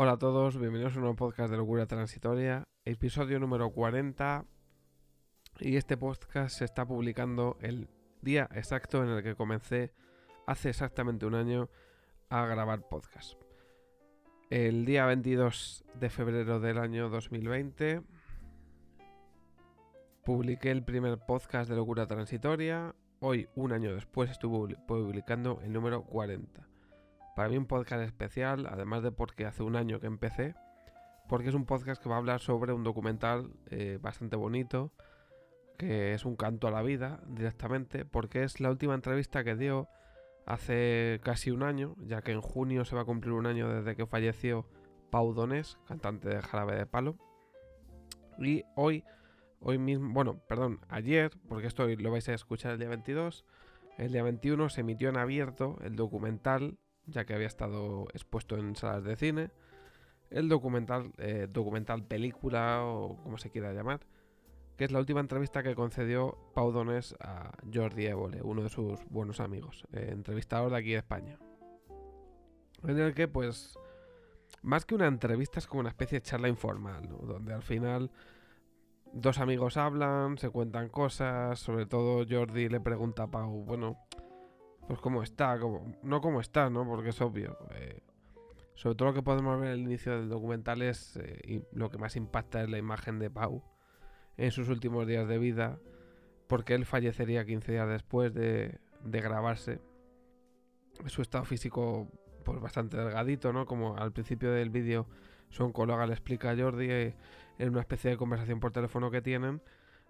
Hola a todos, bienvenidos a un nuevo podcast de Locura Transitoria, episodio número 40. Y este podcast se está publicando el día exacto en el que comencé hace exactamente un año a grabar podcast. El día 22 de febrero del año 2020 publiqué el primer podcast de Locura Transitoria. Hoy, un año después, estuve publicando el número 40. Para mí un podcast especial, además de porque hace un año que empecé, porque es un podcast que va a hablar sobre un documental eh, bastante bonito, que es un canto a la vida directamente, porque es la última entrevista que dio hace casi un año, ya que en junio se va a cumplir un año desde que falleció Pau Donés, cantante de Jarabe de Palo. Y hoy, hoy mismo, bueno, perdón, ayer, porque esto lo vais a escuchar el día 22, el día 21 se emitió en abierto el documental ya que había estado expuesto en salas de cine. El documental, eh, documental película o como se quiera llamar, que es la última entrevista que concedió Pau Donés a Jordi Évole, uno de sus buenos amigos, eh, entrevistador de aquí de España. En el que, pues, más que una entrevista es como una especie de charla informal, donde al final dos amigos hablan, se cuentan cosas, sobre todo Jordi le pregunta a Pau, bueno, pues cómo está, no cómo está, ¿no? Porque es obvio. Eh, sobre todo lo que podemos ver en el inicio del documental es eh, lo que más impacta es la imagen de Pau en sus últimos días de vida, porque él fallecería 15 días después de, de grabarse. Su estado físico, pues bastante delgadito, ¿no? Como al principio del vídeo su oncóloga le explica a Jordi eh, en una especie de conversación por teléfono que tienen,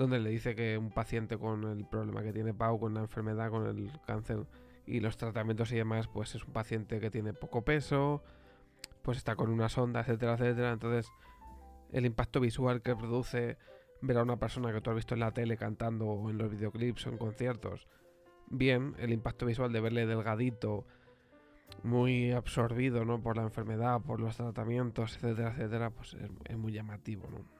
donde le dice que un paciente con el problema que tiene Pau, con la enfermedad, con el cáncer y los tratamientos y demás, pues es un paciente que tiene poco peso, pues está con una sonda, etcétera, etcétera. Entonces, el impacto visual que produce ver a una persona que tú has visto en la tele cantando o en los videoclips o en conciertos, bien, el impacto visual de verle delgadito, muy absorbido, ¿no? Por la enfermedad, por los tratamientos, etcétera, etcétera, pues es, es muy llamativo, ¿no?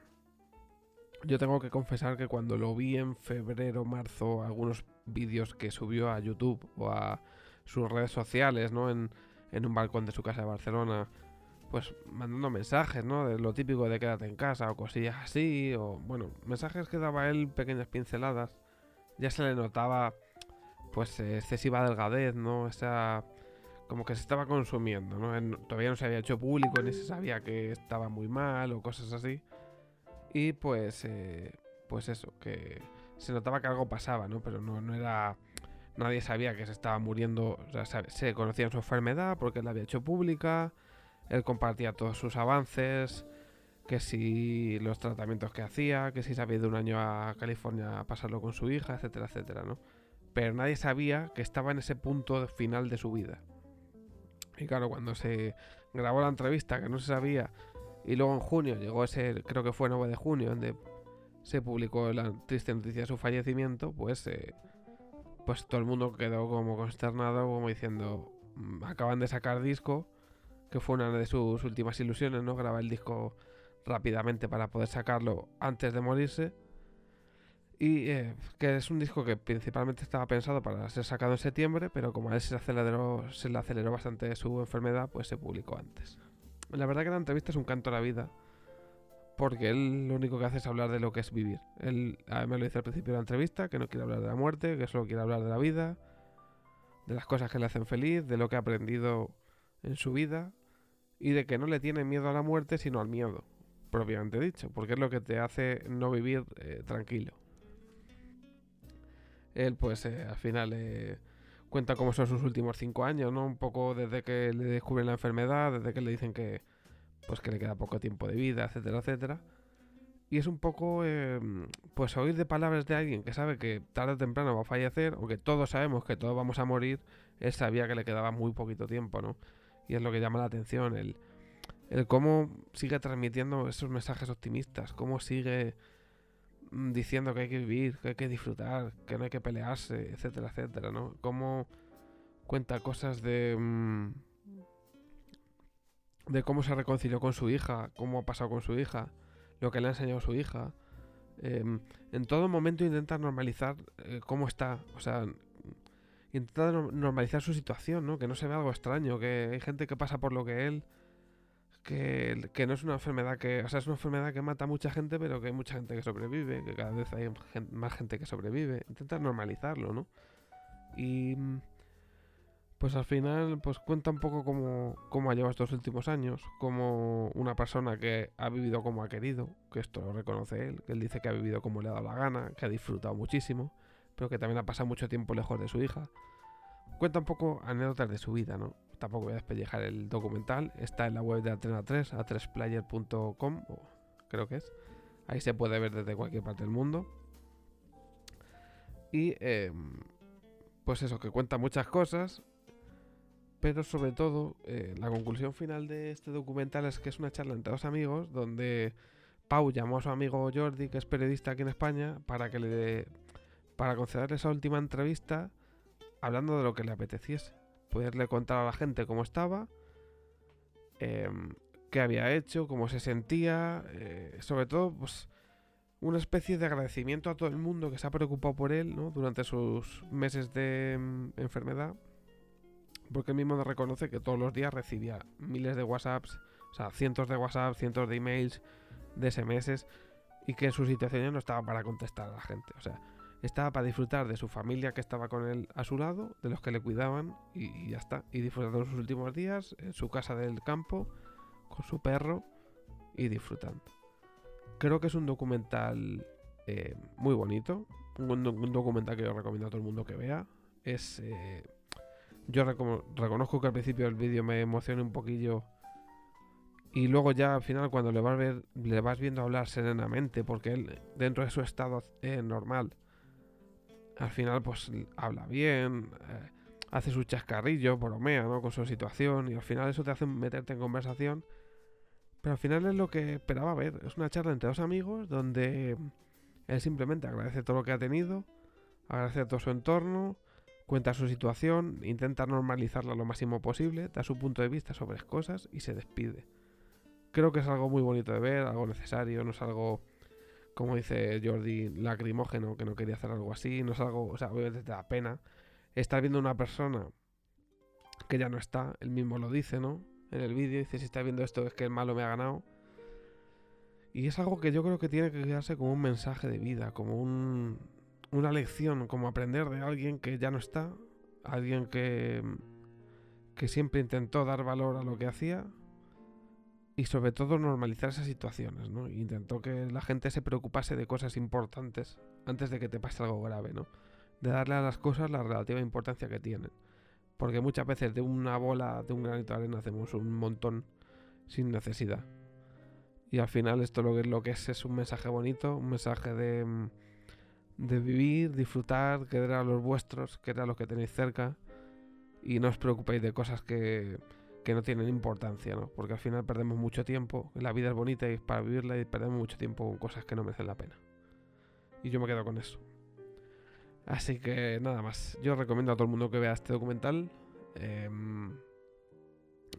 Yo tengo que confesar que cuando lo vi en febrero, marzo, algunos vídeos que subió a YouTube o a sus redes sociales, ¿no? En, un balcón de su casa de Barcelona, pues mandando mensajes, ¿no? De lo típico de quédate en casa o cosillas así, o bueno, mensajes que daba él, pequeñas pinceladas. Ya se le notaba, pues, excesiva delgadez, ¿no? Esa. como que se estaba consumiendo, ¿no? todavía no se había hecho público ni se sabía que estaba muy mal o cosas así. Y pues, eh, pues eso, que se notaba que algo pasaba, ¿no? Pero no, no era... Nadie sabía que se estaba muriendo, o sea, se conocía su enfermedad porque él la había hecho pública, él compartía todos sus avances, que si los tratamientos que hacía, que si se había ido un año a California a pasarlo con su hija, etcétera, etcétera, ¿no? Pero nadie sabía que estaba en ese punto final de su vida. Y claro, cuando se grabó la entrevista, que no se sabía y luego en junio llegó ese, creo que fue 9 de junio, donde se publicó la triste noticia de su fallecimiento, pues, eh, pues todo el mundo quedó como consternado, como diciendo, mm, acaban de sacar disco, que fue una de sus últimas ilusiones, ¿no? Grabar el disco rápidamente para poder sacarlo antes de morirse. Y eh, que es un disco que principalmente estaba pensado para ser sacado en septiembre, pero como a él se aceleró, se le aceleró bastante su enfermedad, pues se publicó antes. La verdad que la entrevista es un canto a la vida. Porque él lo único que hace es hablar de lo que es vivir. Él me lo dice al principio de la entrevista, que no quiere hablar de la muerte, que solo quiere hablar de la vida, de las cosas que le hacen feliz, de lo que ha aprendido en su vida y de que no le tiene miedo a la muerte, sino al miedo, propiamente dicho, porque es lo que te hace no vivir eh, tranquilo. Él, pues, eh, al final eh, cuenta cómo son sus últimos cinco años, ¿no? Un poco desde que le descubren la enfermedad, desde que le dicen que, pues que le queda poco tiempo de vida, etcétera, etcétera. Y es un poco, em, pues oír de palabras de alguien que sabe que tarde o temprano va a fallecer, o que todos sabemos que todos vamos a morir, él sabía que le quedaba muy poquito tiempo, ¿no? Y es lo que llama la atención, el, el cómo sigue transmitiendo esos mensajes optimistas, cómo sigue Mm, diciendo que hay que vivir, que hay que disfrutar, que no hay que pelearse, etcétera, etcétera, ¿no? Cómo cuenta cosas de... Mm, de cómo se reconcilió con su hija, cómo ha pasado con su hija, lo que le ha enseñado su hija. Em, en todo momento intenta normalizar eh, cómo está, o sea, intenta normalizar su situación, ¿no? Que no se vea algo extraño, que hay gente que pasa por lo que él, que, que, no es una enfermedad que, o sea, es una enfermedad que mata a mucha gente, pero que hay mucha gente que sobrevive, que cada vez hay más gente que sobrevive. Intentar normalizarlo, ¿no? Y pues al final pues cuenta un poco cómo, cómo ha llevado estos últimos años, como una persona que ha vivido como ha querido, que esto lo reconoce él, que él dice que ha vivido como le ha dado la gana, que ha disfrutado muchísimo, pero que también ha pasado mucho tiempo lejos de su hija. Cuenta un poco anécdotas de su vida, ¿no? Tampoco voy a despellejar el documental, está en la web de Atena 3, a3player.com, creo que es. Ahí se puede ver desde cualquier parte del mundo. Y em, pues eso, que cuenta muchas cosas, pero sobre todo, eh, la conclusión final de este documental es que es una charla entre dos amigos donde Pau llamó a su amigo Jordi, que es periodista aquí en España, para que le para concederle esa última entrevista hablando de lo que le apeteciese. Poderle contar a la gente cómo estaba, em, qué había hecho, cómo se sentía, eh, sobre todo, pues una especie de agradecimiento a todo el mundo que se ha preocupado por él ¿no? durante sus meses de em, enfermedad porque él mismo reconoce que todos los días recibía miles de WhatsApps, o sea, cientos de WhatsApps, cientos de emails, de SMS, y que en su situación no estaba para contestar a la gente. O sea, estaba para disfrutar de su familia que estaba con él a su lado, de los que le cuidaban, y, ya está. Y disfrutando de sus últimos días en su casa del campo, con su perro, y disfrutando. Creo que es un documental eh, muy bonito, un, documental que yo recomiendo a todo el mundo que vea. Es... Eh, yo reconozco que al principio del vídeo me emociona un poquillo. Y luego ya al final cuando le vas, ver, le vas viendo hablar serenamente, porque él dentro de su estado eh, normal, al final pues habla bien, eh, hace su chascarrillo, bromea ¿no? con su situación y al final eso te hace meterte en conversación. Pero al final es lo que esperaba ver, es una charla entre dos amigos donde él simplemente agradece todo lo que ha tenido, agradece todo su entorno, Cuenta su situación, intenta normalizarla lo máximo posible, da su punto de vista sobre las cosas y se despide. Creo que es algo muy bonito de ver, algo necesario, no es algo, como dice Jordi, lacrimógeno, que no quería hacer algo así, no es algo, o sea, obviamente te da pena. Estar viendo una persona que ya no está, él mismo lo dice, ¿no? En el vídeo dice, si está viendo esto es que el malo me ha ganado. Y es algo que yo creo que tiene que quedarse como un mensaje de vida, como un, una lección, como aprender de alguien que ya no está, alguien que, que siempre intentó dar valor a lo que hacía y sobre todo normalizar esas situaciones, ¿no? Intentó que la gente se preocupase de cosas importantes antes de que te pase algo grave, ¿no? De darle a las cosas la relativa importancia que tienen. Porque muchas veces de una bola, de un granito de arena hacemos un montón sin necesidad. Y al final esto lo que, lo que es es un mensaje bonito, un mensaje de de vivir, disfrutar, querer a los vuestros, querer a los que tenéis cerca y no os preocupéis de cosas que, que no tienen importancia, ¿no? Porque al final perdemos mucho tiempo, la vida es bonita y es para vivirla y perdemos mucho tiempo con cosas que no merecen la pena. Y yo me quedo con eso. Así que nada más, yo recomiendo a todo el mundo que vea este documental. Em,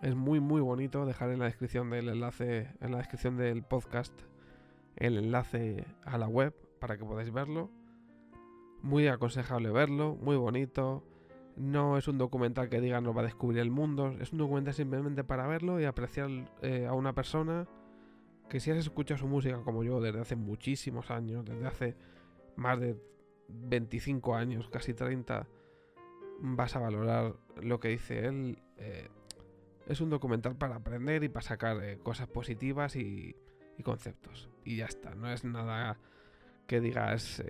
es muy muy bonito, dejar en la descripción del enlace, en la descripción del podcast, el enlace a la web para que podáis verlo. Muy aconsejable verlo, muy bonito. No es un documental que diga nos va a descubrir el mundo, es un documental simplemente para verlo y apreciar eh, a una persona que si has escuchado su música como yo desde hace muchísimos años, desde hace más de 25 años, casi 30, vas a valorar lo que dice él. Eh, es un documental para aprender y para sacar eh, cosas positivas y, y, conceptos. Y ya está, no es nada que digas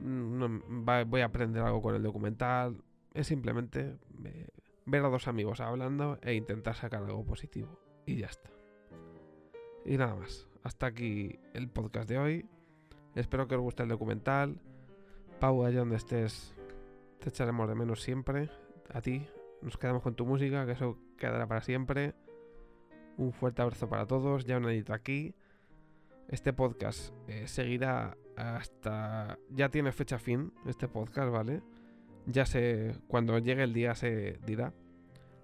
voy a aprender algo con el documental. Es simplemente eh, ver a dos amigos hablando e intentar sacar algo positivo. Y ya está. Y nada más. Hasta aquí el podcast de hoy. Espero que os guste el documental. Pau, allá donde estés, te echaremos de menos siempre. A ti. Nos quedamos con tu música, que eso quedará para siempre. Un fuerte abrazo para todos. Ya un añito aquí. Este podcast eh, seguirá hasta... Ya tiene fecha fin este podcast, ¿vale? Ya sé, cuando llegue el día se dirá.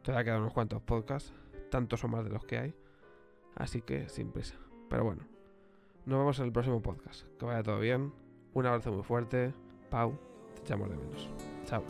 Todavía quedan unos cuantos podcasts, tantos o más de los que hay. Así que sin prisa. Pero bueno, nos vemos en el próximo podcast. Que vaya todo bien. Un abrazo muy fuerte. Pau, te echamos de menos. Chao.